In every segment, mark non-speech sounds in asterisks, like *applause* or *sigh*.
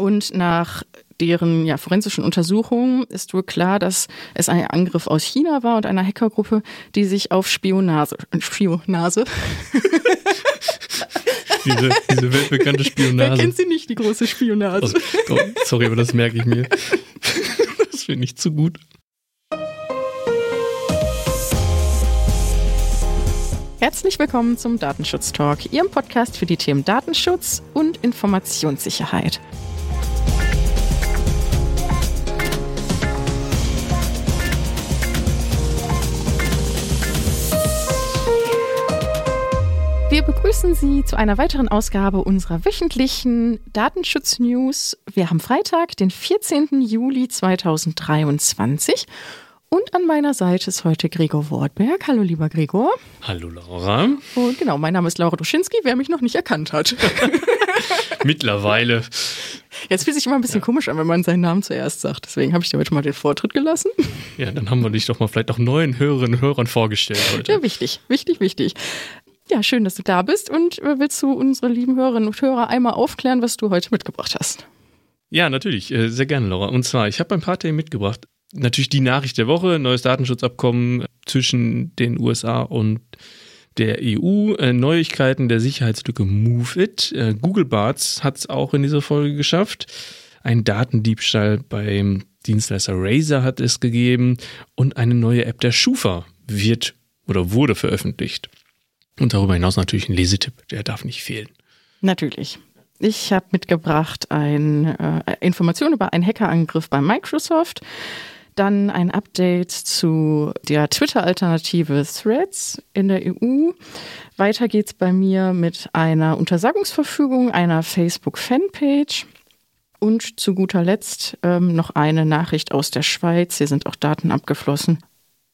Und nach deren ja, forensischen Untersuchungen ist wohl klar, dass es ein Angriff aus China war und einer Hackergruppe, die sich auf Spionase, Spionase. *laughs* diese, diese weltbekannte Spionage. Wer kennt sie nicht, die große Spionage? Also, oh, sorry, aber das merke ich mir. *laughs* Das finde ich zu gut. Herzlich willkommen zum Datenschutz Talk, Ihrem Podcast für die Themen Datenschutz und Informationssicherheit. Sie zu einer weiteren Ausgabe unserer wöchentlichen Datenschutz-News. Wir haben Freitag, den 14. Juli 2023. Und an meiner Seite ist heute Gregor Wortberg. Hallo, lieber Gregor. Hallo, Laura. Und genau, mein Name ist Laura Duschinski, wer mich noch nicht erkannt hat. *laughs* Mittlerweile. Jetzt fühlt sich immer ein bisschen ja. komisch an, wenn man seinen Namen zuerst sagt. Deswegen habe ich dir heute mal den Vortritt gelassen. Ja, dann haben wir dich doch mal vielleicht auch neuen Hörerinnen und Hörern vorgestellt heute. Ja, wichtig, wichtig, wichtig. Ja, schön, dass du da bist. Und äh, willst du unsere lieben Hörerinnen und Hörer einmal aufklären, was du heute mitgebracht hast? Ja, natürlich. Äh, sehr gerne, Laura. Und zwar, ich habe ein paar Themen mitgebracht. Natürlich die Nachricht der Woche, neues Datenschutzabkommen zwischen den USA und der EU, äh, Neuigkeiten der Sicherheitslücke MoveIt. Google Barts hat es auch in dieser Folge geschafft. Ein Datendiebstahl beim Dienstleister Razer hat es gegeben und eine neue App der Schufa wird oder wurde veröffentlicht. Und darüber hinaus natürlich ein Lesetipp, der darf nicht fehlen. Natürlich. Ich habe mitgebracht eine äh, Information über einen Hackerangriff bei Microsoft, dann ein Update zu der Twitter-Alternative Threads in der EU. Weiter geht's bei mir mit einer Untersagungsverfügung einer Facebook-Fanpage. Und zu guter Letzt ähm, noch eine Nachricht aus der Schweiz. Hier sind auch Daten abgeflossen.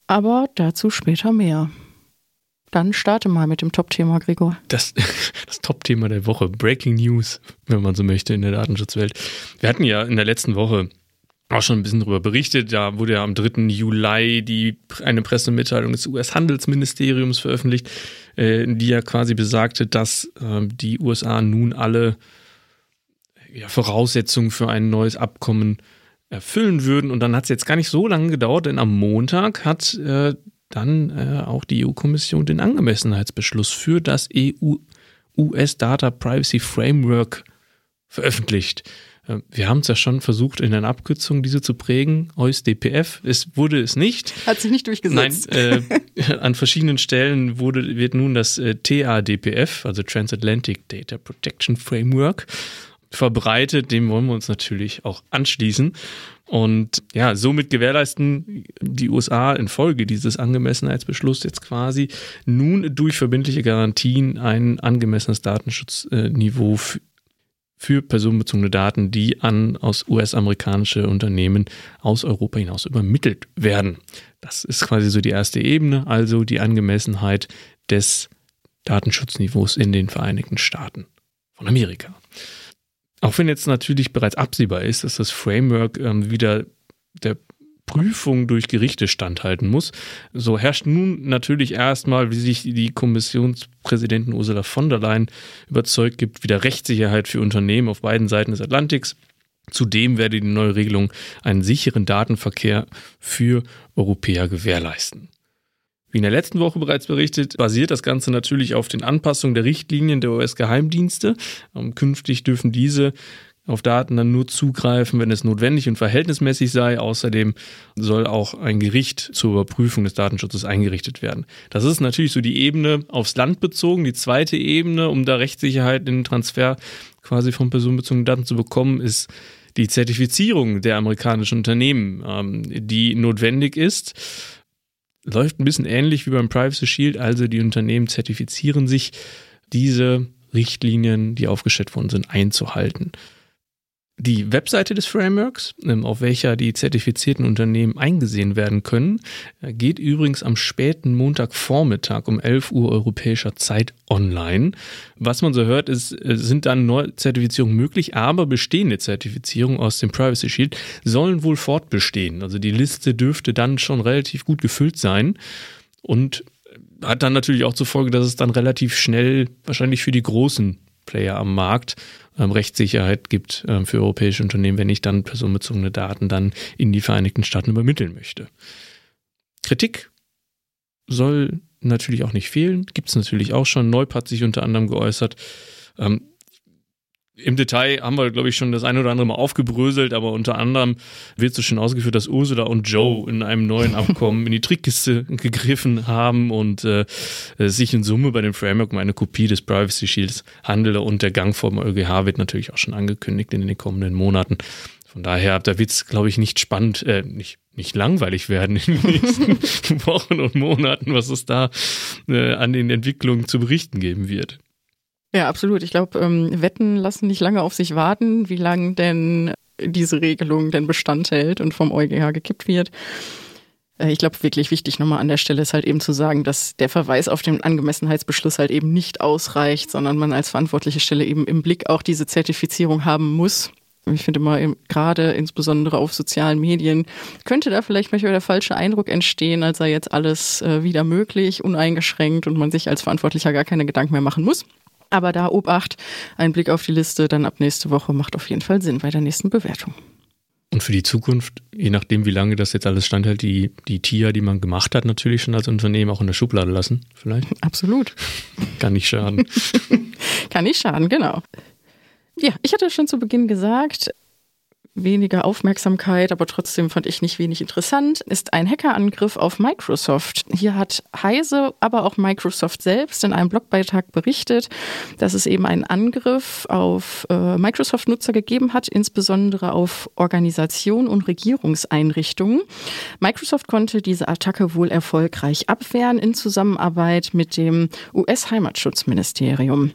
Aber dazu später mehr. Dann starte mal mit dem Top-Thema, Gregor. Das, *laughs* das Top-Thema der Woche, Breaking News, wenn man so möchte, in der Datenschutzwelt. Wir hatten ja in der letzten Woche auch schon ein bisschen darüber berichtet. Da wurde ja am 3. Juli die, eine Pressemitteilung des US-Handelsministeriums veröffentlicht, äh, die ja quasi besagte, dass äh, die USA nun alle ja, Voraussetzungen für ein neues Abkommen erfüllen würden. Und dann hat es jetzt gar nicht so lange gedauert, denn am Montag hat äh, dann äh, auch die EU-Kommission den Angemessenheitsbeschluss für das EU-US Data Privacy Framework veröffentlicht. Äh, wir haben es ja schon versucht, in einer Abkürzung diese zu prägen, EUS-DPF. Es wurde es nicht. Hat sich nicht durchgesetzt. Nein, äh, *laughs* an verschiedenen Stellen wurde, wird nun das äh, TADPF, also Transatlantic Data Protection Framework, verbreitet. Dem wollen wir uns natürlich auch anschließen. Und ja, somit gewährleisten die USA infolge dieses Angemessenheitsbeschlusses jetzt quasi nun durch verbindliche Garantien ein angemessenes Datenschutzniveau für personenbezogene Daten, die an aus US-amerikanische Unternehmen aus Europa hinaus übermittelt werden. Das ist quasi so die erste Ebene, also die Angemessenheit des Datenschutzniveaus in den Vereinigten Staaten von Amerika. Auch wenn jetzt natürlich bereits absehbar ist, dass das Framework ähm, wieder der Prüfung durch Gerichte standhalten muss, so herrscht nun natürlich erstmal, wie sich die Kommissionspräsidentin Ursula von der Leyen überzeugt gibt, wieder Rechtssicherheit für Unternehmen auf beiden Seiten des Atlantiks. Zudem werde die neue Regelung einen sicheren Datenverkehr für Europäer gewährleisten. Wie in der letzten Woche bereits berichtet, basiert das Ganze natürlich auf den Anpassungen der Richtlinien der US-Geheimdienste. Ähm, künftig dürfen diese auf Daten dann nur zugreifen, wenn es notwendig und verhältnismäßig sei. Außerdem soll auch ein Gericht zur Überprüfung des Datenschutzes eingerichtet werden. Das ist natürlich so die Ebene aufs Land bezogen. Die zweite Ebene, um da Rechtssicherheit in den Transfer quasi von personenbezogenen Daten zu bekommen, ist die Zertifizierung der amerikanischen Unternehmen, ähm, die notwendig ist läuft ein bisschen ähnlich wie beim Privacy Shield. Also die Unternehmen zertifizieren sich, diese Richtlinien, die aufgestellt worden sind, einzuhalten. Die Webseite des Frameworks, ähm, auf welcher die zertifizierten Unternehmen eingesehen werden können, äh, geht übrigens am späten Montagvormittag um 11 Uhr europäischer Zeit online. Was man so hört, ist, äh, sind dann Neuzertifizierungen möglich, aber bestehende Zertifizierungen aus dem Privacy Shield sollen wohl fortbestehen. Also die Liste dürfte dann schon relativ gut gefüllt sein und hat dann natürlich auch zur Folge, dass es dann relativ schnell wahrscheinlich für die großen Player am Markt ähm, Rechtssicherheit gibt ähm, für europäische Unternehmen, wenn ich dann personenbezogene Daten dann in die Vereinigten Staaten übermitteln möchte. Kritik soll natürlich auch nicht fehlen, gibt es natürlich auch schon. Neup hat sich unter anderem geäußert. Ähm, im Detail haben wir, glaube ich, schon das eine oder andere Mal aufgebröselt, aber unter anderem wird so schön ausgeführt, dass Ursula und Joe in einem neuen *laughs* Abkommen in die Trickkiste gegriffen haben und äh, sich in Summe bei dem Framework um eine Kopie des Privacy Shields handelt und der Gang vom EuGH wird natürlich auch schon angekündigt in den kommenden Monaten. Von daher, da wird es, glaube ich, nicht spannend, äh, nicht, nicht langweilig werden in den nächsten *laughs* Wochen und Monaten, was es da äh, an den Entwicklungen zu berichten geben wird. Ja, absolut. Ich glaube, ähm, Wetten lassen nicht lange auf sich warten, wie lange denn diese Regelung denn Bestand hält und vom EuGH gekippt wird. Äh, ich glaube, wirklich wichtig nochmal an der Stelle ist halt eben zu sagen, dass der Verweis auf den Angemessenheitsbeschluss halt eben nicht ausreicht, sondern man als verantwortliche Stelle eben im Blick auch diese Zertifizierung haben muss. Ich finde immer, gerade insbesondere auf sozialen Medien, könnte da vielleicht manchmal der falsche Eindruck entstehen, als sei jetzt alles äh, wieder möglich, uneingeschränkt und man sich als Verantwortlicher gar keine Gedanken mehr machen muss. Aber da Obacht, ein Blick auf die Liste dann ab nächste Woche macht auf jeden Fall Sinn bei der nächsten Bewertung. Und für die Zukunft, je nachdem, wie lange das jetzt alles standhält, die, die TIA, die man gemacht hat, natürlich schon als Unternehmen auch in der Schublade lassen, vielleicht? Absolut. Kann nicht schaden. *laughs* Kann nicht schaden, genau. Ja, ich hatte schon zu Beginn gesagt, weniger Aufmerksamkeit, aber trotzdem fand ich nicht wenig interessant, ist ein Hackerangriff auf Microsoft. Hier hat Heise, aber auch Microsoft selbst in einem Blogbeitrag berichtet, dass es eben einen Angriff auf äh, Microsoft-Nutzer gegeben hat, insbesondere auf Organisationen und Regierungseinrichtungen. Microsoft konnte diese Attacke wohl erfolgreich abwehren in Zusammenarbeit mit dem US-Heimatschutzministerium.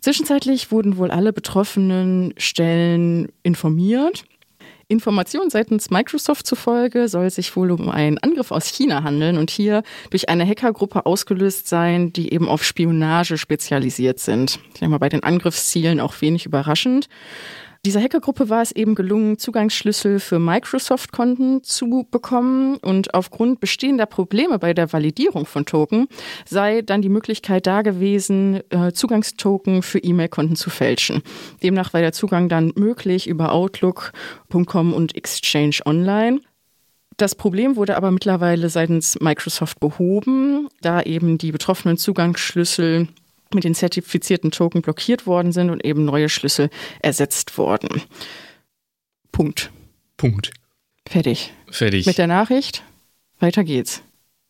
Zwischenzeitlich wurden wohl alle betroffenen Stellen informiert. Informationen seitens Microsoft zufolge soll es sich wohl um einen Angriff aus China handeln und hier durch eine Hackergruppe ausgelöst sein, die eben auf Spionage spezialisiert sind. Ich denke mal bei den Angriffszielen auch wenig überraschend. Dieser Hackergruppe war es eben gelungen, Zugangsschlüssel für Microsoft-Konten zu bekommen und aufgrund bestehender Probleme bei der Validierung von Token sei dann die Möglichkeit da gewesen, äh, Zugangstoken für E-Mail-Konten zu fälschen. Demnach war der Zugang dann möglich über Outlook.com und Exchange Online. Das Problem wurde aber mittlerweile seitens Microsoft behoben, da eben die betroffenen Zugangsschlüssel mit den zertifizierten Token blockiert worden sind und eben neue Schlüssel ersetzt wurden. Punkt. Punkt. Fertig. Fertig. Mit der Nachricht, weiter geht's.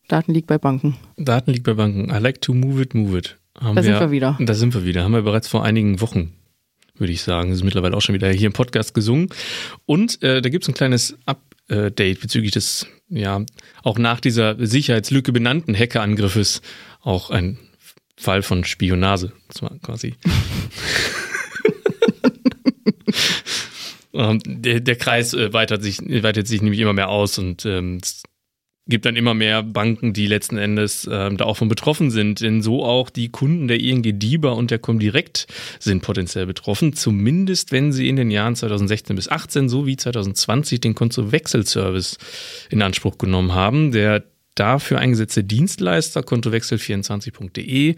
Daten liegt bei Banken. Daten liegt bei Banken. I like to move it, move it. Haben da wir, sind wir wieder. Da sind wir wieder. Haben wir bereits vor einigen Wochen, würde ich sagen. Das ist mittlerweile auch schon wieder hier im Podcast gesungen. Und äh, da gibt es ein kleines Update bezüglich des, ja, auch nach dieser Sicherheitslücke benannten Hackerangriffes. Auch ein Fall von Spionage. Das war quasi. *laughs* ähm, der, der, Kreis äh, weitet, sich, weitet sich nämlich immer mehr aus und ähm, es gibt dann immer mehr Banken, die letzten Endes ähm, da auch von betroffen sind. Denn so auch die Kunden der ING DIBA und der Comdirect sind potenziell betroffen. Zumindest wenn sie in den Jahren 2016 bis 2018 sowie 2020 den Kontowechselservice in Anspruch genommen haben. Der dafür eingesetzte Dienstleister, kontowechsel24.de,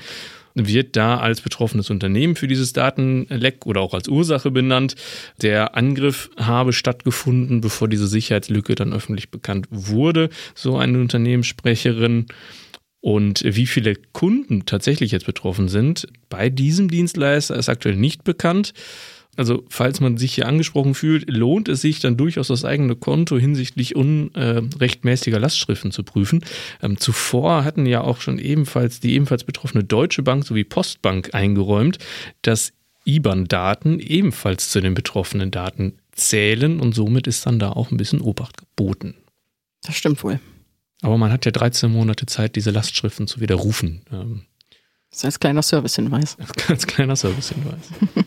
wird da als betroffenes Unternehmen für dieses Datenleck oder auch als Ursache benannt. Der Angriff habe stattgefunden, bevor diese Sicherheitslücke dann öffentlich bekannt wurde, so eine Unternehmenssprecherin. Und wie viele Kunden tatsächlich jetzt betroffen sind bei diesem Dienstleister ist aktuell nicht bekannt. Also falls man sich hier angesprochen fühlt, lohnt es sich dann durchaus das eigene Konto hinsichtlich unrechtmäßiger Lastschriften zu prüfen. Ähm, zuvor hatten ja auch schon ebenfalls die ebenfalls betroffene Deutsche Bank sowie Postbank eingeräumt, dass IBAN-Daten ebenfalls zu den betroffenen Daten zählen und somit ist dann da auch ein bisschen Obacht geboten. Das stimmt wohl. Aber man hat ja 13 Monate Zeit, diese Lastschriften zu widerrufen. Ähm, das ist als kleiner Servicehinweis. *laughs* Als kleiner Servicehinweis. *laughs*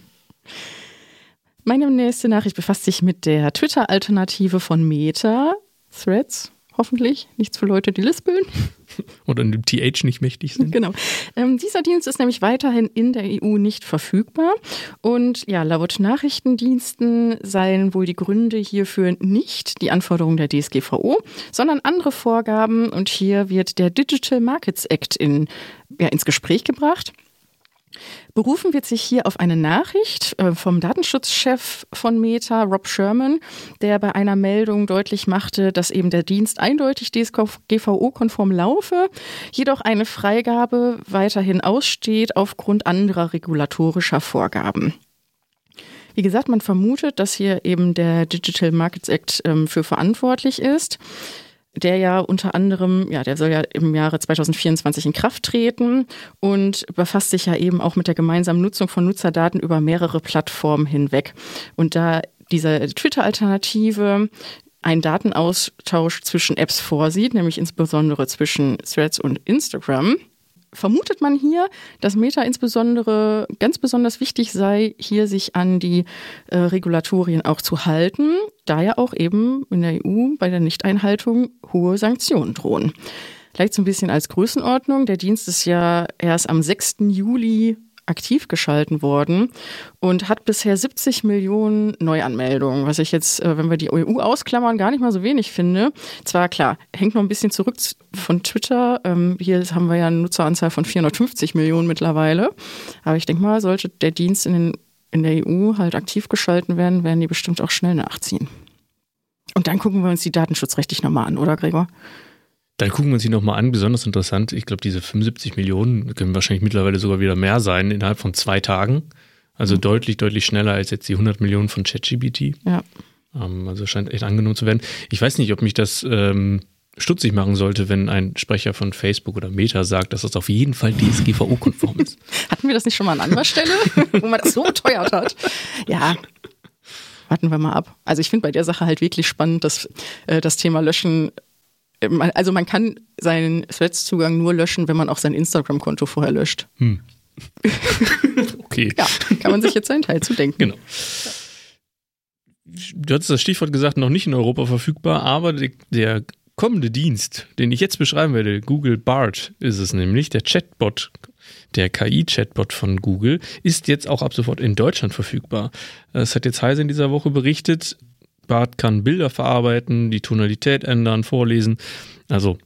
Meine nächste Nachricht befasst sich mit der Twitter-Alternative von Meta, Threads. Hoffentlich nichts für Leute, die lispeln. *laughs* Oder dem TH nicht mächtig sind. Genau. Ähm, dieser Dienst ist nämlich weiterhin in der EU nicht verfügbar. Und ja, laut Nachrichtendiensten seien wohl die Gründe hierfür nicht die Anforderungen der DSGVO, sondern andere Vorgaben. Und hier wird der Digital Markets Act in, ja, ins Gespräch gebracht. Berufen wird sich hier auf eine Nachricht äh, vom Datenschutzchef von Meta, Rob Sherman, der bei einer Meldung deutlich machte, dass eben der Dienst eindeutig DSGVO-konform laufe, jedoch eine Freigabe weiterhin aussteht aufgrund anderer regulatorischer Vorgaben. Wie gesagt, man vermutet, dass hier eben der Digital Markets Act ähm, für verantwortlich ist der ja unter anderem, ja, der soll ja im Jahre 2024 in Kraft treten und befasst sich ja eben auch mit der gemeinsamen Nutzung von Nutzerdaten über mehrere Plattformen hinweg. Und da diese Twitter-Alternative einen Datenaustausch zwischen Apps vorsieht, nämlich insbesondere zwischen Threads und Instagram, vermutet man hier, dass Meta insbesondere ganz besonders wichtig sei, hier sich an die äh, Regulatorien auch zu halten, da ja auch eben in der EU bei der Nichteinhaltung hohe Sanktionen drohen. Vielleicht so ein bisschen als Größenordnung. Der Dienst ist ja erst am 6. Juli aktiv geschalten worden und hat bisher 70 Millionen Neuanmeldungen, was ich jetzt, äh, wenn wir die EU ausklammern, gar nicht mal so wenig finde. Zwar klar, hängt noch ein bisschen zurück von Twitter. Ähm, hier haben wir ja eine Nutzeranzahl von 450 Millionen mittlerweile. Aber ich denke mal, sollte der Dienst in, den, in der EU halt aktiv geschalten werden, werden die bestimmt auch schnell nachziehen. Und dann gucken wir uns die datenschutzrechtlich nochmal an, oder Gregor? Dann gucken wir uns die nochmal an. Besonders interessant, ich glaube, diese 75 Millionen können wahrscheinlich mittlerweile sogar wieder mehr sein innerhalb von zwei Tagen. Also mhm. deutlich, deutlich schneller als jetzt die 100 Millionen von ChatGPT. Ja. Ähm, also scheint echt angenommen zu werden. Ich weiß nicht, ob mich das ähm, stutzig machen sollte, wenn ein Sprecher von Facebook oder Meta sagt, dass das auf jeden Fall DSGVO-konform ist. *laughs* Hatten wir das nicht schon mal an anderer Stelle, *laughs* wo man das so beteuert hat? Ja, warten wir mal ab. Also ich finde bei der Sache halt wirklich spannend, dass äh, das Thema Löschen also man kann seinen Threads-Zugang nur löschen, wenn man auch sein Instagram-Konto vorher löscht. Hm. *laughs* okay. Ja, kann man sich jetzt seinen Teil zu denken. Genau. Du hattest das Stichwort gesagt, noch nicht in Europa verfügbar, aber der kommende Dienst, den ich jetzt beschreiben werde, Google Bart ist es nämlich, der Chatbot, der KI-Chatbot von Google, ist jetzt auch ab sofort in Deutschland verfügbar. Das hat jetzt Heise in dieser Woche berichtet. Bart kann Bilder verarbeiten, die Tonalität ändern, vorlesen. Also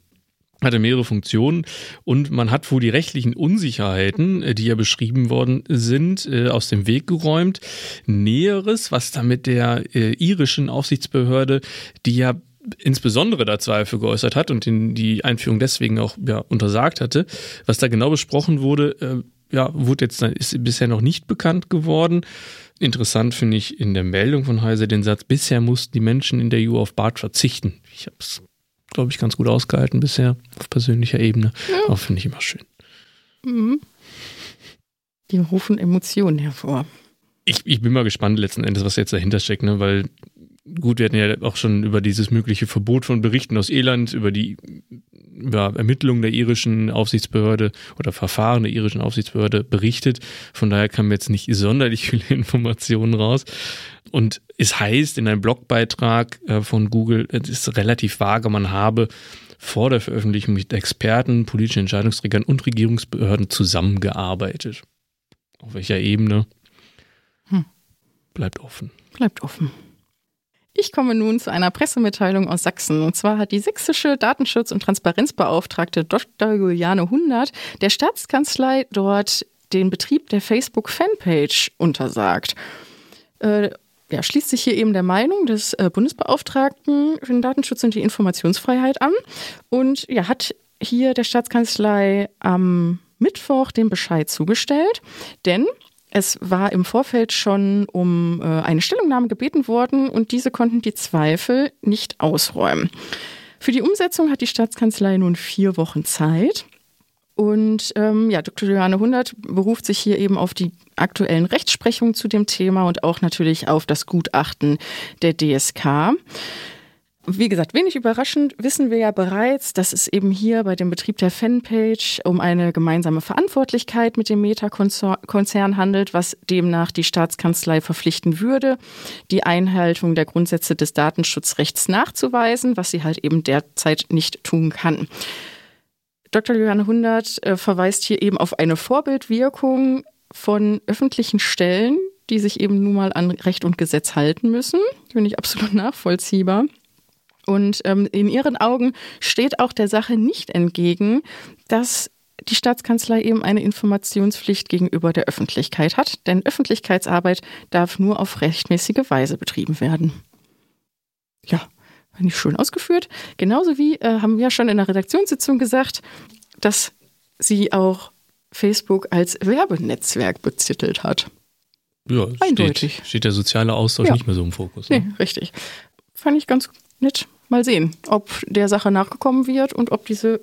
hatte mehrere Funktionen und man hat wohl die rechtlichen Unsicherheiten, äh, die ja beschrieben worden sind, äh, aus dem Weg geräumt. Näheres, was da mit der äh, irischen Aufsichtsbehörde, die ja insbesondere da Zweifel geäußert hat und die Einführung deswegen auch ja, untersagt hatte, was da genau besprochen wurde, ja, wurde jetzt ist bisher noch nicht bekannt geworden. Interessant finde ich in der Meldung von Heise den Satz, bisher mussten die Menschen in der EU auf Bart verzichten. Ich habe es, glaube ich, ganz gut ausgehalten bisher auf persönlicher Ebene. Ja. Auch finde ich immer schön. Mhm. Die rufen Emotionen hervor. Ich, ich bin mal gespannt letzten Endes, was jetzt dahinter steckt, ne? weil gut, wir hatten ja auch schon über dieses mögliche Verbot von Berichten aus Irland, über die über Ermittlungen der irischen Aufsichtsbehörde oder Verfahren der irischen Aufsichtsbehörde berichtet. Von daher kamen jetzt nicht sonderlich *laughs* viele Informationen raus. Und es heißt in einem Blogbeitrag äh, von Google, es ist relativ vage, man habe vor der Veröffentlichung mit Experten, politischen Entscheidungsträgern und Regierungsbehörden zusammengearbeitet. Auf welcher Ebene? Hm. Bleibt offen. Bleibt offen. Ich komme nun zu einer Pressemitteilung aus Sachsen. Und zwar hat die sächsische Datenschutz- und Transparenzbeauftragte Dr. Juliane Hundert der Staatskanzlei dort den Betrieb der Facebook-Fanpage untersagt. Äh, ja, schließt sich hier eben der Meinung des äh, Bundesbeauftragten für den Datenschutz und die Informationsfreiheit an und ja, hat hier der Staatskanzlei am Mittwoch den Bescheid zugestellt, denn es war im Vorfeld schon um äh, eine Stellungnahme gebeten worden und diese konnten die Zweifel nicht ausräumen. Für die Umsetzung hat die Staatskanzlei nun vier Wochen Zeit. Und ähm, ja, Dr. Johanne Hundert beruft sich hier eben auf die aktuellen Rechtsprechungen zu dem Thema und auch natürlich auf das Gutachten der DSK. Wie gesagt, wenig überraschend wissen wir ja bereits, dass es eben hier bei dem Betrieb der Fanpage um eine gemeinsame Verantwortlichkeit mit dem Meta-Konzern handelt, was demnach die Staatskanzlei verpflichten würde, die Einhaltung der Grundsätze des Datenschutzrechts nachzuweisen, was sie halt eben derzeit nicht tun kann. Dr. Johanne Hundert äh, verweist hier eben auf eine Vorbildwirkung von öffentlichen Stellen, die sich eben nun mal an Recht und Gesetz halten müssen. Finde ich absolut nachvollziehbar. Und ähm, in ihren Augen steht auch der Sache nicht entgegen, dass die Staatskanzlei eben eine Informationspflicht gegenüber der Öffentlichkeit hat, denn Öffentlichkeitsarbeit darf nur auf rechtmäßige Weise betrieben werden. Ja, fand ich schön ausgeführt. Genauso wie äh, haben wir ja schon in der Redaktionssitzung gesagt, dass sie auch Facebook als Werbenetzwerk betitelt hat. Ja, Eindeutig. Steht, steht der soziale Austausch Ja. nicht mehr so im Fokus. Ne? Nee, richtig. Fand ich ganz nett. Mal sehen, ob der Sache nachgekommen wird und ob diese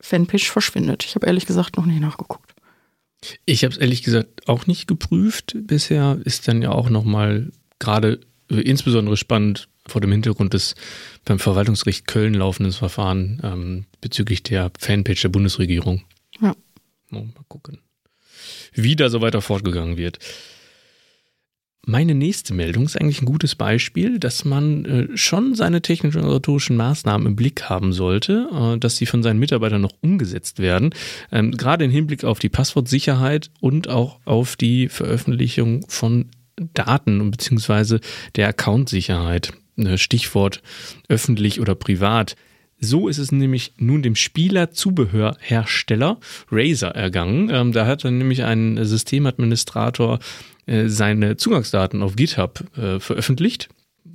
Fanpage verschwindet. Ich habe ehrlich gesagt noch nicht nachgeguckt. Ich habe es ehrlich gesagt auch nicht geprüft bisher. Ist dann ja auch nochmal gerade insbesondere spannend vor dem Hintergrund des beim Verwaltungsgericht Köln laufenden Verfahren ähm, bezüglich der Fanpage der Bundesregierung. Ja. Mal gucken, wie da so weiter fortgegangen wird. Meine nächste Meldung ist eigentlich ein gutes Beispiel, dass man äh, schon seine technischen und organisatorischen Maßnahmen im Blick haben sollte, äh, dass sie von seinen Mitarbeitern noch umgesetzt werden. Ähm, gerade im Hinblick auf die Passwortsicherheit und auch auf die Veröffentlichung von Daten und beziehungsweise der Accountsicherheit. Äh, Stichwort öffentlich oder privat. So ist es nämlich nun dem Spielerzubehörhersteller Razer ergangen. Ähm, da hat dann nämlich ein Systemadministrator äh, seine Zugangsdaten auf GitHub äh, veröffentlicht.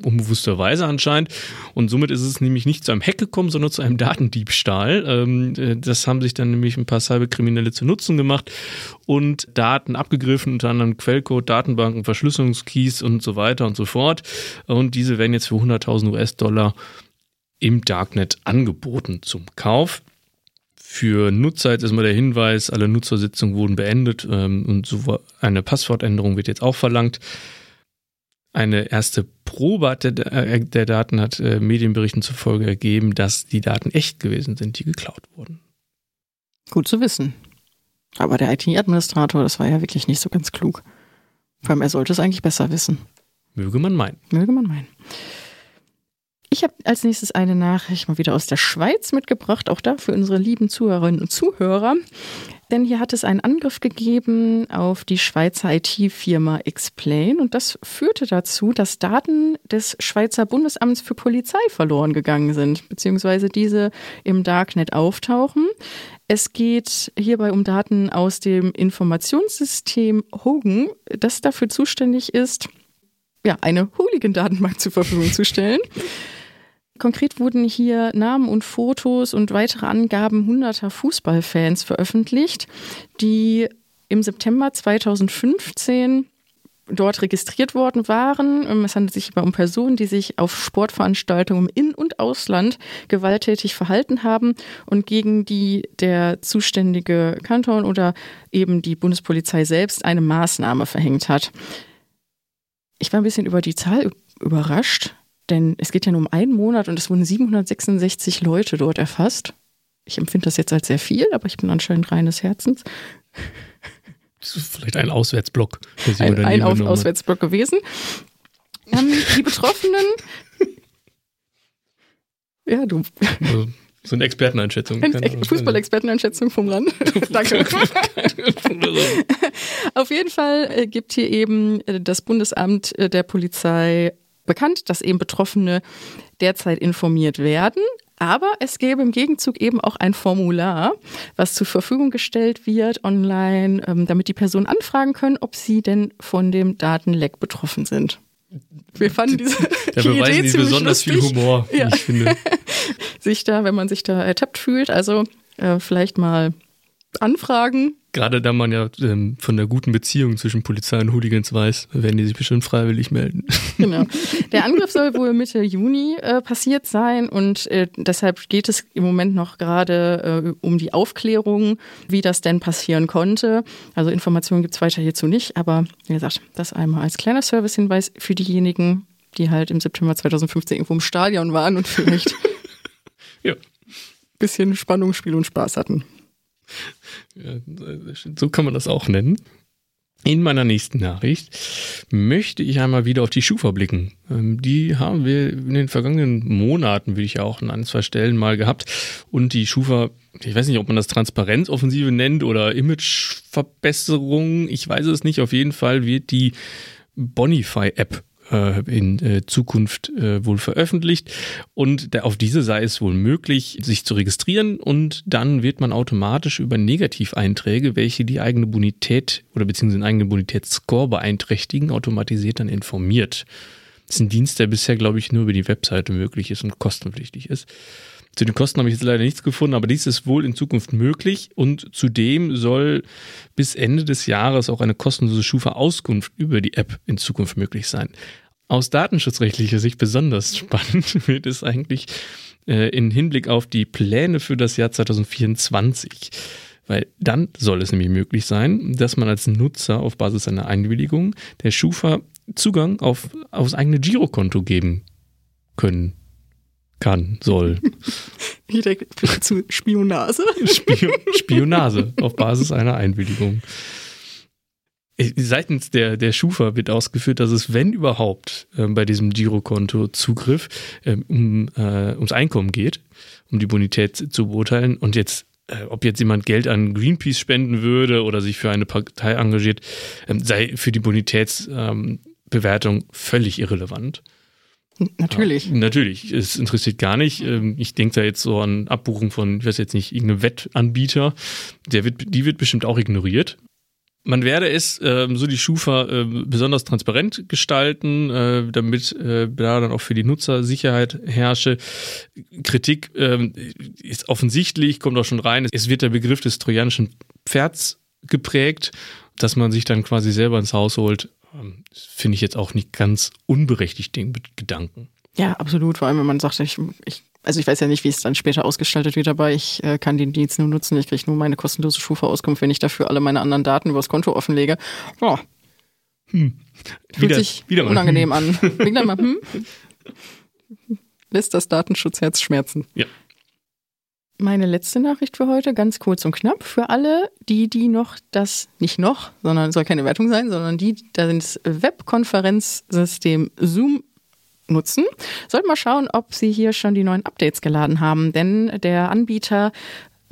Unbewussterweise anscheinend. Und somit ist es nämlich nicht zu einem Hack gekommen, sondern zu einem Datendiebstahl. Ähm, äh, das haben sich dann nämlich ein paar Cyberkriminelle zu Nutzen gemacht und Daten abgegriffen, unter anderem Quellcode, Datenbanken, Verschlüsselungskeys und so weiter und so fort. Und diese werden jetzt für 100.000 US-Dollar im Darknet angeboten zum Kauf. Für Nutzer jetzt erstmal der Hinweis, alle Nutzersitzungen wurden beendet ähm, und so eine Passwortänderung wird jetzt auch verlangt. Eine erste Probe der, äh, der Daten hat äh, Medienberichten zufolge ergeben, dass die Daten echt gewesen sind, die geklaut wurden. Gut zu wissen. Aber der IT-Administrator, das war ja wirklich nicht so ganz klug. Vor allem, er sollte es eigentlich besser wissen. Möge man meinen. Möge man meinen. Ich habe als nächstes eine Nachricht mal wieder aus der Schweiz mitgebracht, auch da für unsere lieben Zuhörerinnen und Zuhörer. Denn hier hat es einen Angriff gegeben auf die Schweizer IT-Firma Explain und das führte dazu, dass Daten des Schweizer Bundesamts für Polizei verloren gegangen sind, beziehungsweise diese im Darknet auftauchen. Es geht hierbei um Daten aus dem Informationssystem Hogan, das dafür zuständig ist, ja, eine Hooligan-Datenbank zur Verfügung zu stellen. Konkret wurden hier Namen und Fotos und weitere Angaben hunderter Fußballfans veröffentlicht, die im September 2015 dort registriert worden waren. Es handelt sich hierbei um Personen, die sich auf Sportveranstaltungen im In- und Ausland gewalttätig verhalten haben und gegen die der zuständige Kanton oder eben die Bundespolizei selbst eine Maßnahme verhängt hat. Ich war ein bisschen über die Zahl überrascht, denn es geht ja nur um einen Monat und es wurden 766 Leute dort erfasst. Ich empfinde das jetzt als sehr viel, aber ich bin anscheinend reines Herzens. Das ist vielleicht ein Auswärtsblock. Ein, ein Auf. Auswärtsblock gewesen. Ähm, die Betroffenen. *laughs* Ja, du. Also, so eine Experteneinschätzung. Ahnung. Fußballexperteneinschätzung vom Land. *laughs* Danke. *laughs* Auf jeden Fall äh, gibt hier eben äh, das Bundesamt äh, der Polizei bekannt, dass eben Betroffene derzeit informiert werden. Aber es gäbe im Gegenzug eben auch ein Formular, was zur Verfügung gestellt wird online, ähm, damit die Personen anfragen können, ob sie denn von dem Datenleck betroffen sind. Wir fanden diese Da *laughs* die beweisen Idee die besonders lustig, viel Humor, wie Ja. ich finde. *laughs* sich da, wenn man sich da ertappt fühlt. Also äh, vielleicht mal anfragen. Gerade da man ja ähm, von der guten Beziehung zwischen Polizei und Hooligans weiß, werden die sich bestimmt freiwillig melden. *laughs* Genau. Der Angriff soll wohl Mitte Juni äh, passiert sein und äh, deshalb geht es im Moment noch gerade äh, um die Aufklärung, wie das denn passieren konnte. Also Informationen gibt es weiter hierzu nicht, aber wie gesagt, das einmal als kleiner Servicehinweis für diejenigen, die halt im September 2015 irgendwo im Stadion waren und vielleicht *laughs* Ja. ein bisschen Spannung, Spiel und Spaß hatten. So kann man das auch nennen. In meiner nächsten Nachricht möchte ich einmal wieder auf die Schufa blicken. Ähm, Die haben wir in den vergangenen Monaten, würde ich auch an ein, zwei Stellen mal gehabt. Und die Schufa, ich weiß nicht, ob man das Transparenzoffensive nennt oder Imageverbesserung. Ich weiß es nicht. Auf jeden Fall wird die Bonify-App in äh, Zukunft äh, wohl veröffentlicht. Und auf diese sei es wohl möglich, sich zu registrieren und dann wird man automatisch über Negativeinträge, welche die eigene Bonität oder beziehungsweise den eigenen Bonitätsscore beeinträchtigen, automatisiert dann informiert. Das ist ein Dienst, der bisher, glaube ich, nur über die Webseite möglich ist und kostenpflichtig ist. Zu den Kosten habe ich jetzt leider nichts gefunden, aber dies ist wohl in Zukunft möglich und zudem soll bis Ende des Jahres auch eine kostenlose Schufa-Auskunft über die App in Zukunft möglich sein. Aus datenschutzrechtlicher Sicht besonders *laughs* spannend wird es eigentlich äh, in Hinblick auf die Pläne für das Jahr 2024. Weil dann soll es nämlich möglich sein, dass man als Nutzer auf Basis einer Einwilligung der Schufa Zugang auf, aufs eigene Girokonto geben können kann, soll. *laughs* Ich denke zu Spionase. Spion *laughs* Spionase auf Basis einer Einwilligung. Seitens der, der Schufa wird ausgeführt, dass es, wenn überhaupt, äh, bei diesem Girokonto Zugriff äh, um, äh, ums Einkommen geht, um die Bonität zu beurteilen. Und jetzt, äh, ob jetzt jemand Geld an Greenpeace spenden würde oder sich für eine Partei engagiert, ähm, sei für die Bonitätsbewertung ähm, völlig irrelevant. Natürlich. Ja, natürlich. Es interessiert gar nicht. Ähm, ich denke da jetzt so an Abbuchung von, ich weiß jetzt nicht, irgendeinem Wettanbieter. Der wird, die wird bestimmt auch ignoriert. Man werde es, äh, so die Schufa, äh, besonders transparent gestalten, äh, damit äh, da dann auch für die Nutzer Sicherheit herrsche. Kritik ist offensichtlich, kommt auch schon rein. Es wird der Begriff des trojanischen Pferds geprägt, dass man sich dann quasi selber ins Haus holt. Ähm, Finde ich jetzt auch nicht ganz unberechtigt, den Gedanken. Ja, absolut. Vor allem, wenn man sagt, ich, ich also ich weiß ja nicht, wie es dann später ausgestaltet wird, aber ich äh, kann den Dienst nur nutzen. Ich kriege nur meine kostenlose Schufa-Auskunft, wenn ich dafür alle meine anderen Daten übers Konto offenlege. Oh. Hm. Fühlt wieder, sich wieder unangenehm hm. an. Wieder *laughs* mal, hm? Lässt das Datenschutzherz schmerzen. Ja. Meine letzte Nachricht für heute, ganz kurz und knapp, für alle, die, die noch das, nicht noch, sondern soll keine Wertung sein, sondern die das Webkonferenzsystem Zoom nutzen. Sollten mal schauen, ob Sie hier schon die neuen Updates geladen haben, denn der Anbieter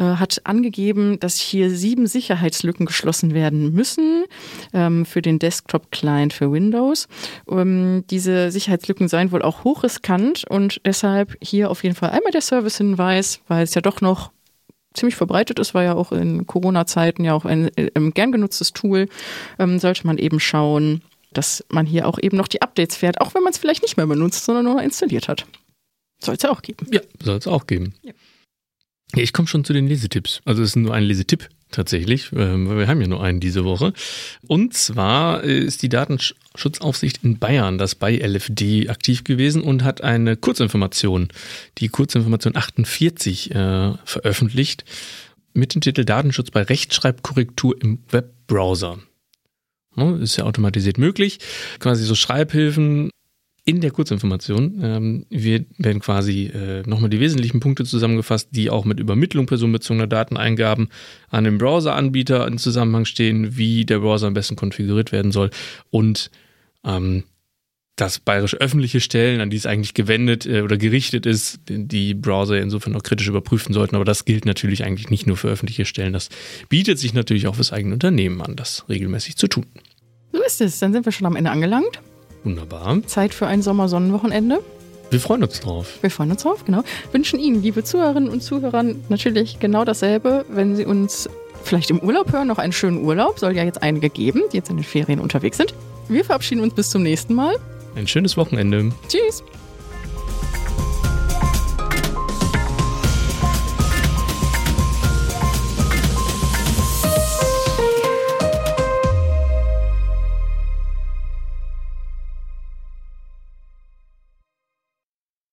hat angegeben, dass hier sieben Sicherheitslücken geschlossen werden müssen ähm, für den Desktop-Client für Windows. Ähm, diese Sicherheitslücken seien wohl auch hochriskant und deshalb hier auf jeden Fall einmal der Service-Hinweis, weil es ja doch noch ziemlich verbreitet ist, war ja auch in Corona-Zeiten ja auch ein, ein äh, gern genutztes Tool, ähm, sollte man eben schauen, dass man hier auch eben noch die Updates fährt, auch wenn man es vielleicht nicht mehr benutzt, sondern nur installiert hat. Soll es ja auch geben. Ja, soll es auch geben. Ja. Ich komme schon zu den Lesetipps. Also es ist nur ein Lesetipp tatsächlich, ähm, weil wir haben ja nur einen diese Woche. Und zwar ist die Datenschutzaufsicht in Bayern, das bei LFD, aktiv gewesen und hat eine Kurzinformation, die Kurzinformation 48, äh, veröffentlicht mit dem Titel Datenschutz bei Rechtschreibkorrektur im Webbrowser. Ist ja automatisiert möglich. Quasi so Schreibhilfen in der Kurzinformation ähm, wir werden quasi äh, nochmal die wesentlichen Punkte zusammengefasst, die auch mit Übermittlung personenbezogener Dateneingaben an den Browseranbieter in Zusammenhang stehen, wie der Browser am besten konfiguriert werden soll und ähm, dass bayerische öffentliche Stellen, an die es eigentlich gewendet äh, oder gerichtet ist, die Browser insofern auch kritisch überprüfen sollten. Aber das gilt natürlich eigentlich nicht nur für öffentliche Stellen. Das bietet sich natürlich auch fürs eigene Unternehmen an, das regelmäßig zu tun. So ist es. Dann sind wir schon am Ende angelangt. Wunderbar. Zeit für ein Sommersonnenwochenende. Wir freuen uns drauf. Wir freuen uns drauf, genau. Wünschen Ihnen, liebe Zuhörerinnen und Zuhörer, natürlich genau dasselbe, wenn Sie uns vielleicht im Urlaub hören, noch einen schönen Urlaub. Soll ja jetzt einige geben, die jetzt in den Ferien unterwegs sind. Wir verabschieden uns bis zum nächsten Mal. Ein schönes Wochenende. Tschüss.